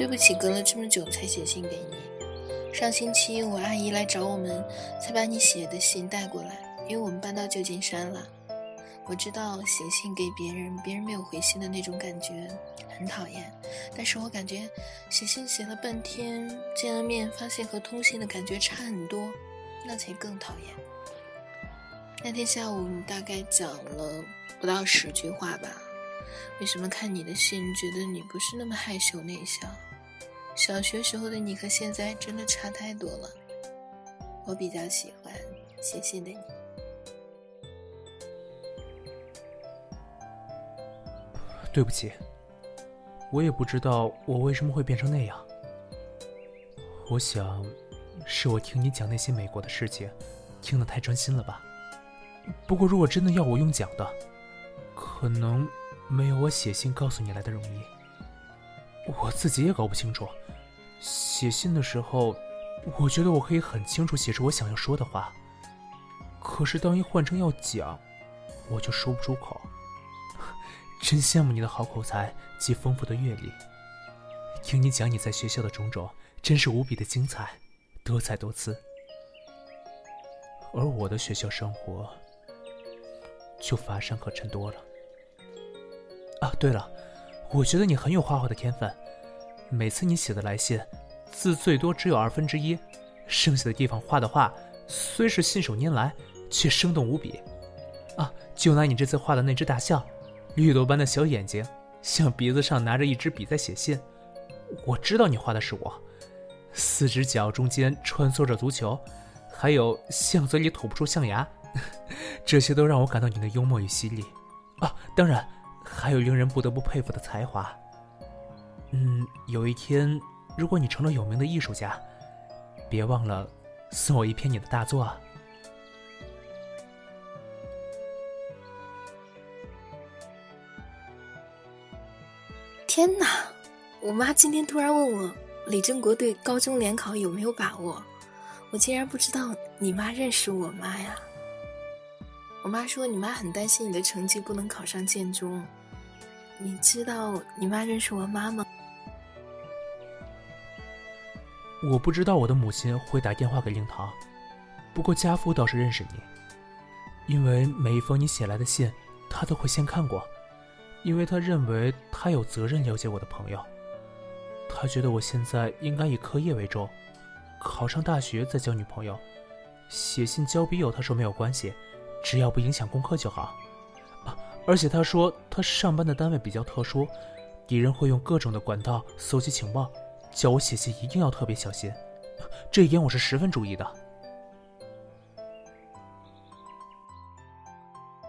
对不起，隔了这么久才写信给你。上星期我阿姨来找我们，才把你写的信带过来，因为我们搬到旧金山了。我知道写信给别人，别人没有回信的那种感觉很讨厌，但是我感觉写信写了半天，见了面发现和通信的感觉差很多，那才更讨厌。那天下午你大概讲了不到十句话吧？为什么看你的信觉得你不是那么害羞内向？小学时候的你和现在真的差太多了。我比较喜欢写信的你。对不起，我也不知道我为什么会变成那样。我想，是我听你讲那些美国的事情，听得太专心了吧。不过，如果真的要我用讲的，可能没有我写信告诉你来的容易。我自己也搞不清楚，写信的时候，我觉得我可以很清楚写出我想要说的话，可是当一换成要讲，我就说不出口。真羡慕你的好口才及丰富的阅历。听你讲你在学校的种种，真是无比的精彩，多彩多姿。而我的学校生活，就乏善可陈多了。啊，对了，我觉得你很有画画的天分。每次你写的来信，字最多只有二分之一，剩下的地方画的画，虽是信手拈来，却生动无比。啊，就拿你这次画的那只大象。绿豆般的小眼睛，像鼻子上拿着一支笔在写信。我知道你画的是我，四只脚中间穿梭着足球，还有象嘴里吐不出象牙，这些都让我感到你的幽默与犀利。啊，当然还有令人不得不佩服的才华。嗯，有一天如果你成了有名的艺术家，别忘了送我一篇你的大作啊。天哪！我妈今天突然问我李正国对高中联考有没有把握，我竟然不知道你妈认识我妈呀！我妈说你妈很担心你的成绩不能考上建中，你知道你妈认识我妈吗？我不知道我的母亲会打电话给令堂，不过家父倒是认识你，因为每一封你写来的信，他都会先看过。因为他认为他有责任了解我的朋友，他觉得我现在应该以课业为重，考上大学再交女朋友，写信交笔友他说没有关系，只要不影响功课就好。啊，而且他说他上班的单位比较特殊，敌人会用各种的管道搜集情报，叫我写信一定要特别小心，这一点我是十分注意的。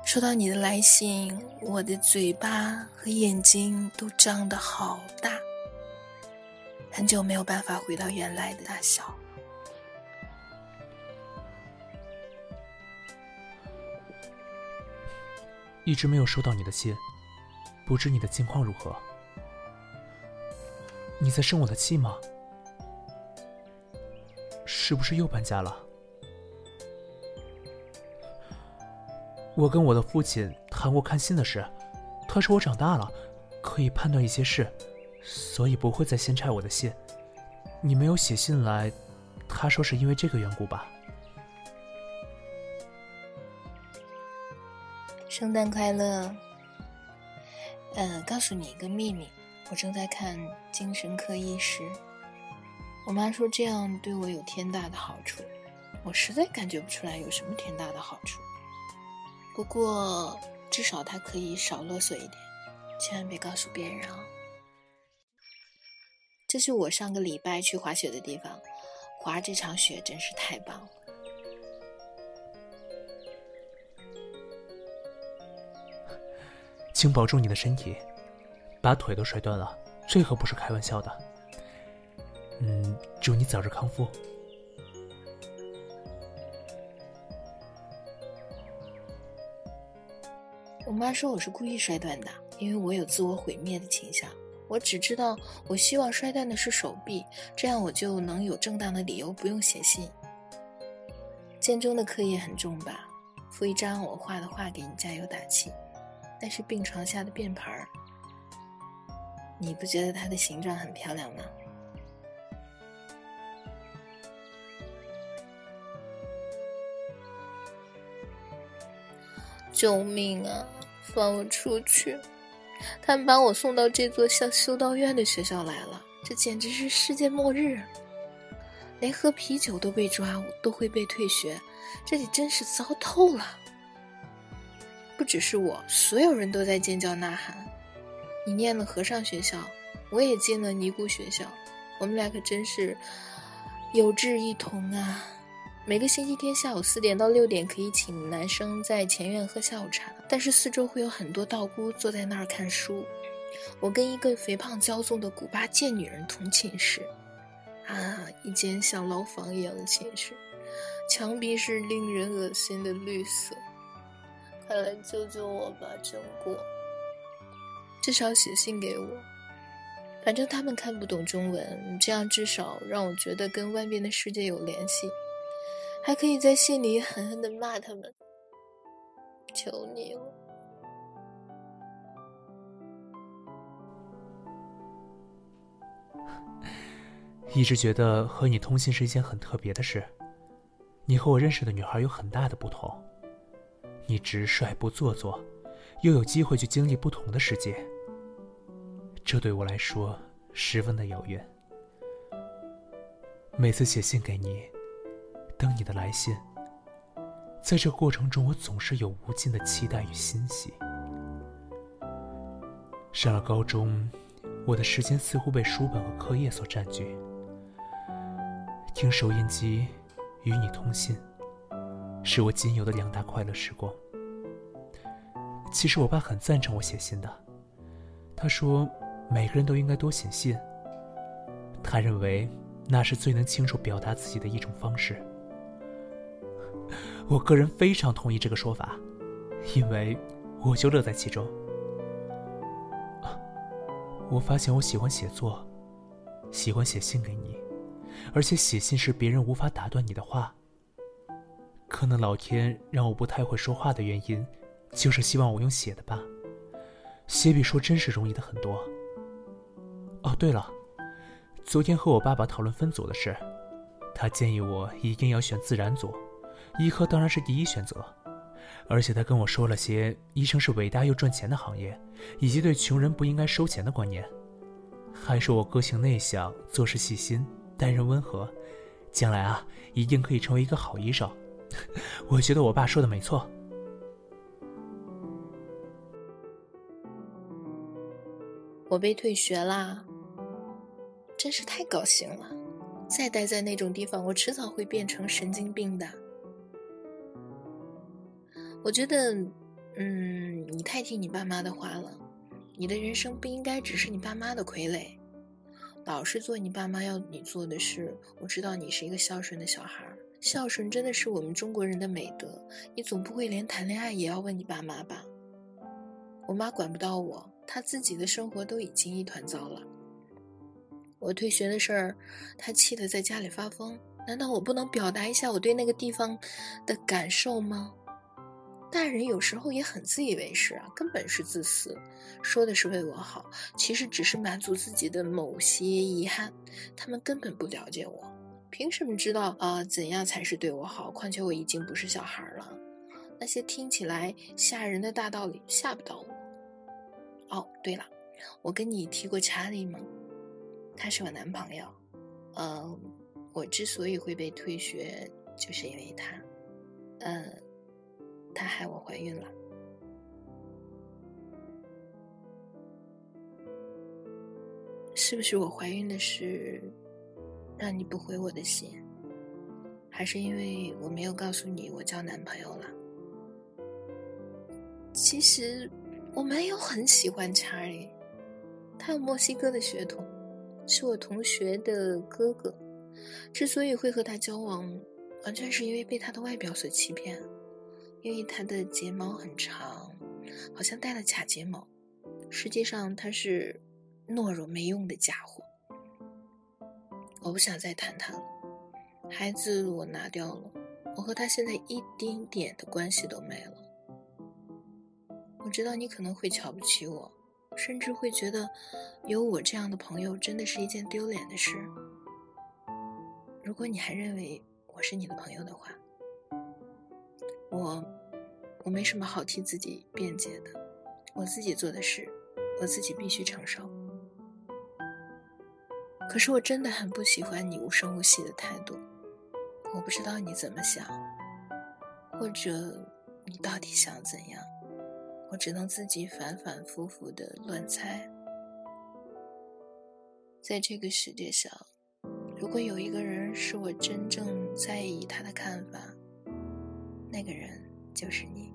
收到你的来信，我的嘴巴和眼睛都张得好大，很久没有办法回到原来的大小。一直没有收到你的信，不知你的近况如何？你在生我的气吗？是不是又搬家了？我跟我的父亲谈过看信的事，他说我长大了，可以判断一些事，所以不会再先拆我的信。你没有写信来，他说是因为这个缘故吧？圣诞快乐。呃，告诉你一个秘密，我正在看精神科医师。我妈说这样对我有天大的好处，我实在感觉不出来有什么天大的好处。不过，至少他可以少勒索一点，千万别告诉别人啊！这是我上个礼拜去滑雪的地方，滑这场雪真是太棒了。请保重你的身体，把腿都摔断了，这可不是开玩笑的。嗯，祝你早日康复。我妈说我是故意摔断的，因为我有自我毁灭的倾向。我只知道我希望摔断的是手臂，这样我就能有正当的理由不用写信。建中的课业很重吧？附一张我画的画给你加油打气。但是病床下的便盆儿，你不觉得它的形状很漂亮吗？救命啊！放我出去！他们把我送到这座像修道院的学校来了，这简直是世界末日！连喝啤酒都被抓，都会被退学，这里真是糟透了。不只是我，所有人都在尖叫呐喊。你念了和尚学校，我也进了尼姑学校，我们俩可真是有志一同啊！每个星期天下午四点到六点可以请男生在前院喝下午茶，但是四周会有很多道姑坐在那儿看书。我跟一个肥胖骄纵的古巴贱女人同寝室，啊，一间像牢房一样的寝室，墙壁是令人恶心的绿色。快来救救我吧，真果！至少写信给我，反正他们看不懂中文，这样至少让我觉得跟外面的世界有联系。还可以在信里狠狠的骂他们，求你了！一直觉得和你通信是一件很特别的事。你和我认识的女孩有很大的不同，你直率不做作，又有机会去经历不同的世界，这对我来说十分的遥远。每次写信给你。等你的来信，在这过程中，我总是有无尽的期待与欣喜。上了高中，我的时间似乎被书本和课业所占据。听收音机，与你通信，是我仅有的两大快乐时光。其实我爸很赞成我写信的，他说每个人都应该多写信。他认为那是最能清楚表达自己的一种方式。我个人非常同意这个说法，因为我就乐在其中。我发现我喜欢写作，喜欢写信给你，而且写信是别人无法打断你的话。可能老天让我不太会说话的原因，就是希望我用写的吧。写比说真是容易的很多。哦，对了，昨天和我爸爸讨论分组的事，他建议我一定要选自然组。医科当然是第一选择，而且他跟我说了些医生是伟大又赚钱的行业，以及对穷人不应该收钱的观念，还说我个性内向，做事细心，待人温和，将来啊一定可以成为一个好医生。我觉得我爸说的没错。我被退学啦，真是太高兴了！再待在那种地方，我迟早会变成神经病的。我觉得，嗯，你太听你爸妈的话了。你的人生不应该只是你爸妈的傀儡，老是做你爸妈要你做的事。我知道你是一个孝顺的小孩，孝顺真的是我们中国人的美德。你总不会连谈恋爱也要问你爸妈吧？我妈管不到我，他自己的生活都已经一团糟了。我退学的事儿，他气得在家里发疯。难道我不能表达一下我对那个地方的感受吗？大人有时候也很自以为是啊，根本是自私，说的是为我好，其实只是满足自己的某些遗憾。他们根本不了解我，凭什么知道啊怎样才是对我好？况且我已经不是小孩了，那些听起来吓人的大道理吓不到我。哦，对了，我跟你提过查理吗？他是我男朋友。嗯，我之所以会被退学，就是因为他。嗯。他害我怀孕了，是不是我怀孕的事让你不回我的信？还是因为我没有告诉你我交男朋友了？其实我没有很喜欢查理，他有墨西哥的血统，是我同学的哥哥。之所以会和他交往，完全是因为被他的外表所欺骗。因为他的睫毛很长，好像戴了假睫毛，实际上他是懦弱没用的家伙。我不想再谈他了，孩子我拿掉了，我和他现在一丁点的关系都没了。我知道你可能会瞧不起我，甚至会觉得有我这样的朋友真的是一件丢脸的事。如果你还认为我是你的朋友的话。我我没什么好替自己辩解的，我自己做的事，我自己必须承受。可是我真的很不喜欢你无声无息的态度，我不知道你怎么想，或者你到底想怎样，我只能自己反反复复的乱猜。在这个世界上，如果有一个人是我真正在意他的看法，那个人就是你。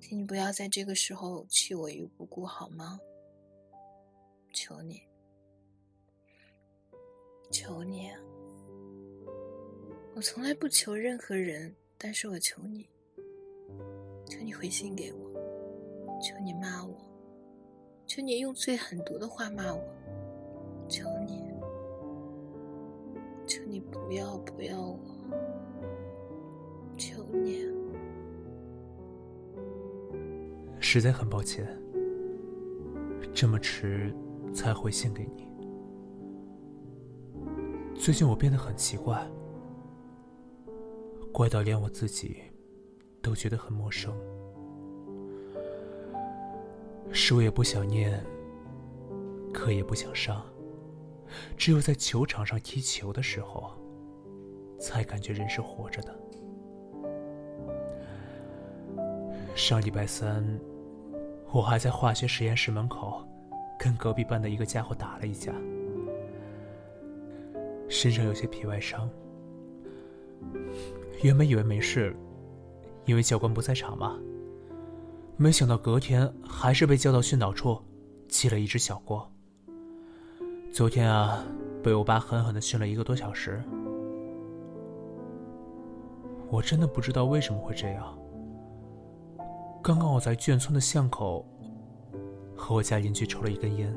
请你不要在这个时候弃我于不顾，好吗？求你，求你！我从来不求任何人，但是我求你，求你回信给我，求你骂我，求你用最狠毒的话骂我，求你，求你不要不要我，求你。实在很抱歉，这么迟才回信给你。最近我变得很奇怪，怪到连我自己都觉得很陌生。书也不想念，课也不想上，只有在球场上踢球的时候，才感觉人是活着的。上礼拜三。我还在化学实验室门口，跟隔壁班的一个家伙打了一架，身上有些皮外伤。原本以为没事，因为教官不在场嘛。没想到隔天还是被叫到训导处，记了一只小过。昨天啊，被我爸狠狠的训了一个多小时。我真的不知道为什么会这样。刚刚我在眷村的巷口，和我家邻居抽了一根烟。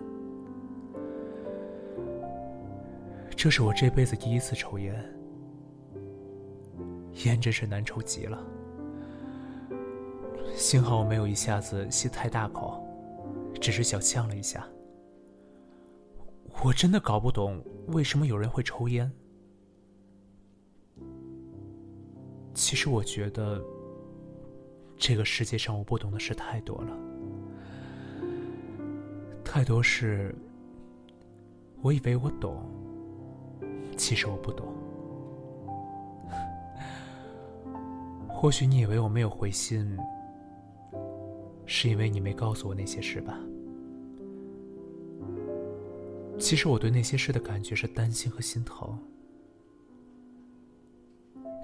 这是我这辈子第一次抽烟，烟真是难抽极了。幸好我没有一下子吸太大口，只是小呛了一下。我真的搞不懂为什么有人会抽烟。其实我觉得。这个世界上我不懂的事太多了，太多事，我以为我懂，其实我不懂。或许你以为我没有回信，是因为你没告诉我那些事吧？其实我对那些事的感觉是担心和心疼。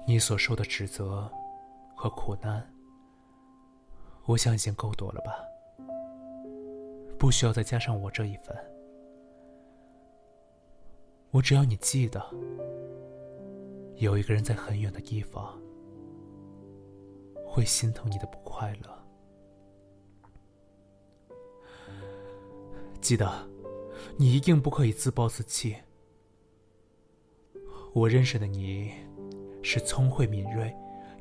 你所受的指责和苦难。我想已经够多了吧，不需要再加上我这一份。我只要你记得，有一个人在很远的地方会心疼你的不快乐。记得，你一定不可以自暴自弃。我认识的你，是聪慧敏锐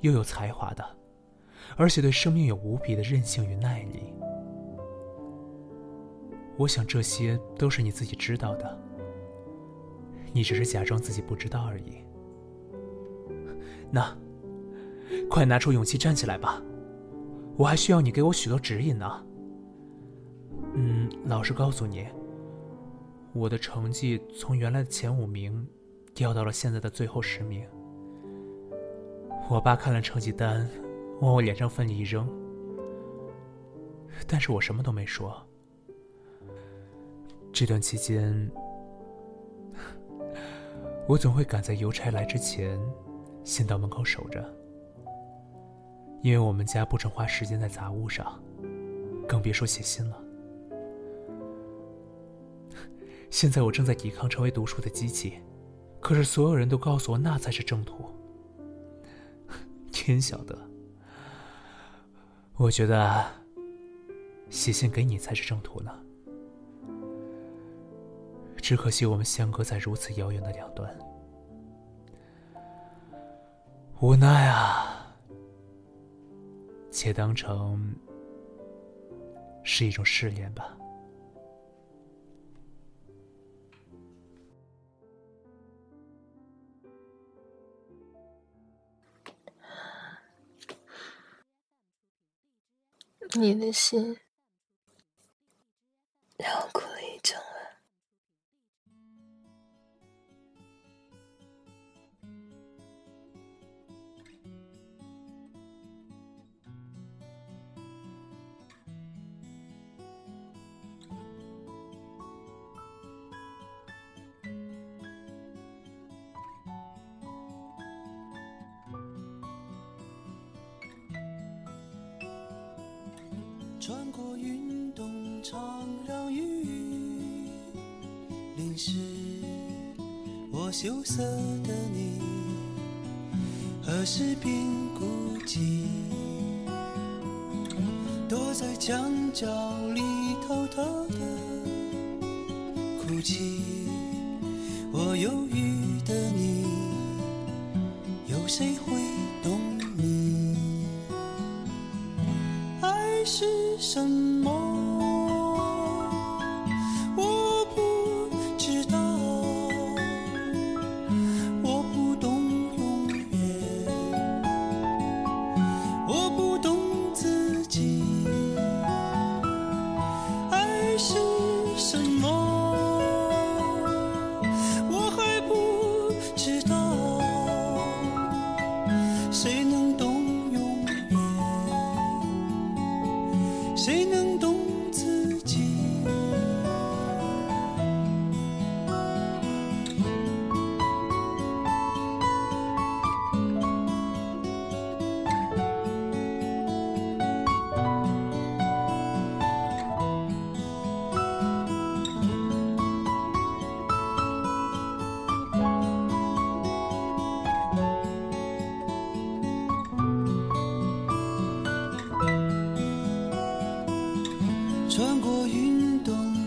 又有才华的。而且对生命有无比的韧性与耐力，我想这些都是你自己知道的，你只是假装自己不知道而已。那，快拿出勇气站起来吧，我还需要你给我许多指引呢。嗯，老实告诉你，我的成绩从原来的前五名掉到了现在的最后十名。我爸看了成绩单。往我脸上奋力一扔，但是我什么都没说。这段期间，我总会赶在邮差来之前，先到门口守着，因为我们家不准花时间在杂物上，更别说写信了。现在我正在抵抗成为读书的机器，可是所有人都告诉我那才是正途。天晓得。我觉得写信给你才是正途呢。只可惜我们相隔在如此遥远的两端，无奈啊，且当成是一种试炼吧。你的心。穿过运动场，让雨淋湿我羞涩的你，何时变孤寂？躲在墙角里偷偷的哭泣。我忧郁的你，有谁会懂是什么？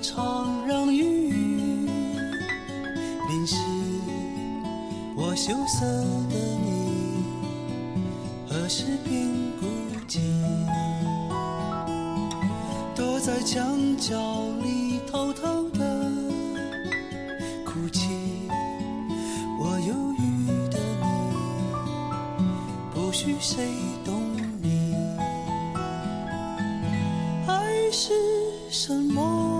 运动场，让雨淋湿我羞涩的你，何时变孤寂？躲在墙角里偷偷的哭泣。我忧郁的你，不许谁懂你。爱是什么？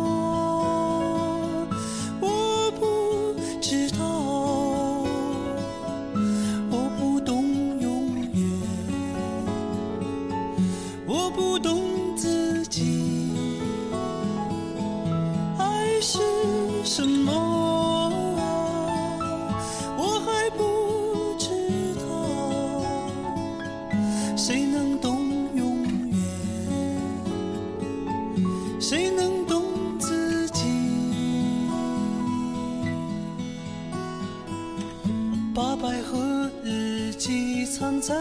把百合日记藏在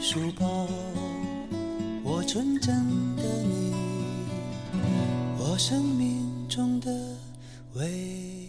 书包，我纯真的你，我生命中的唯一。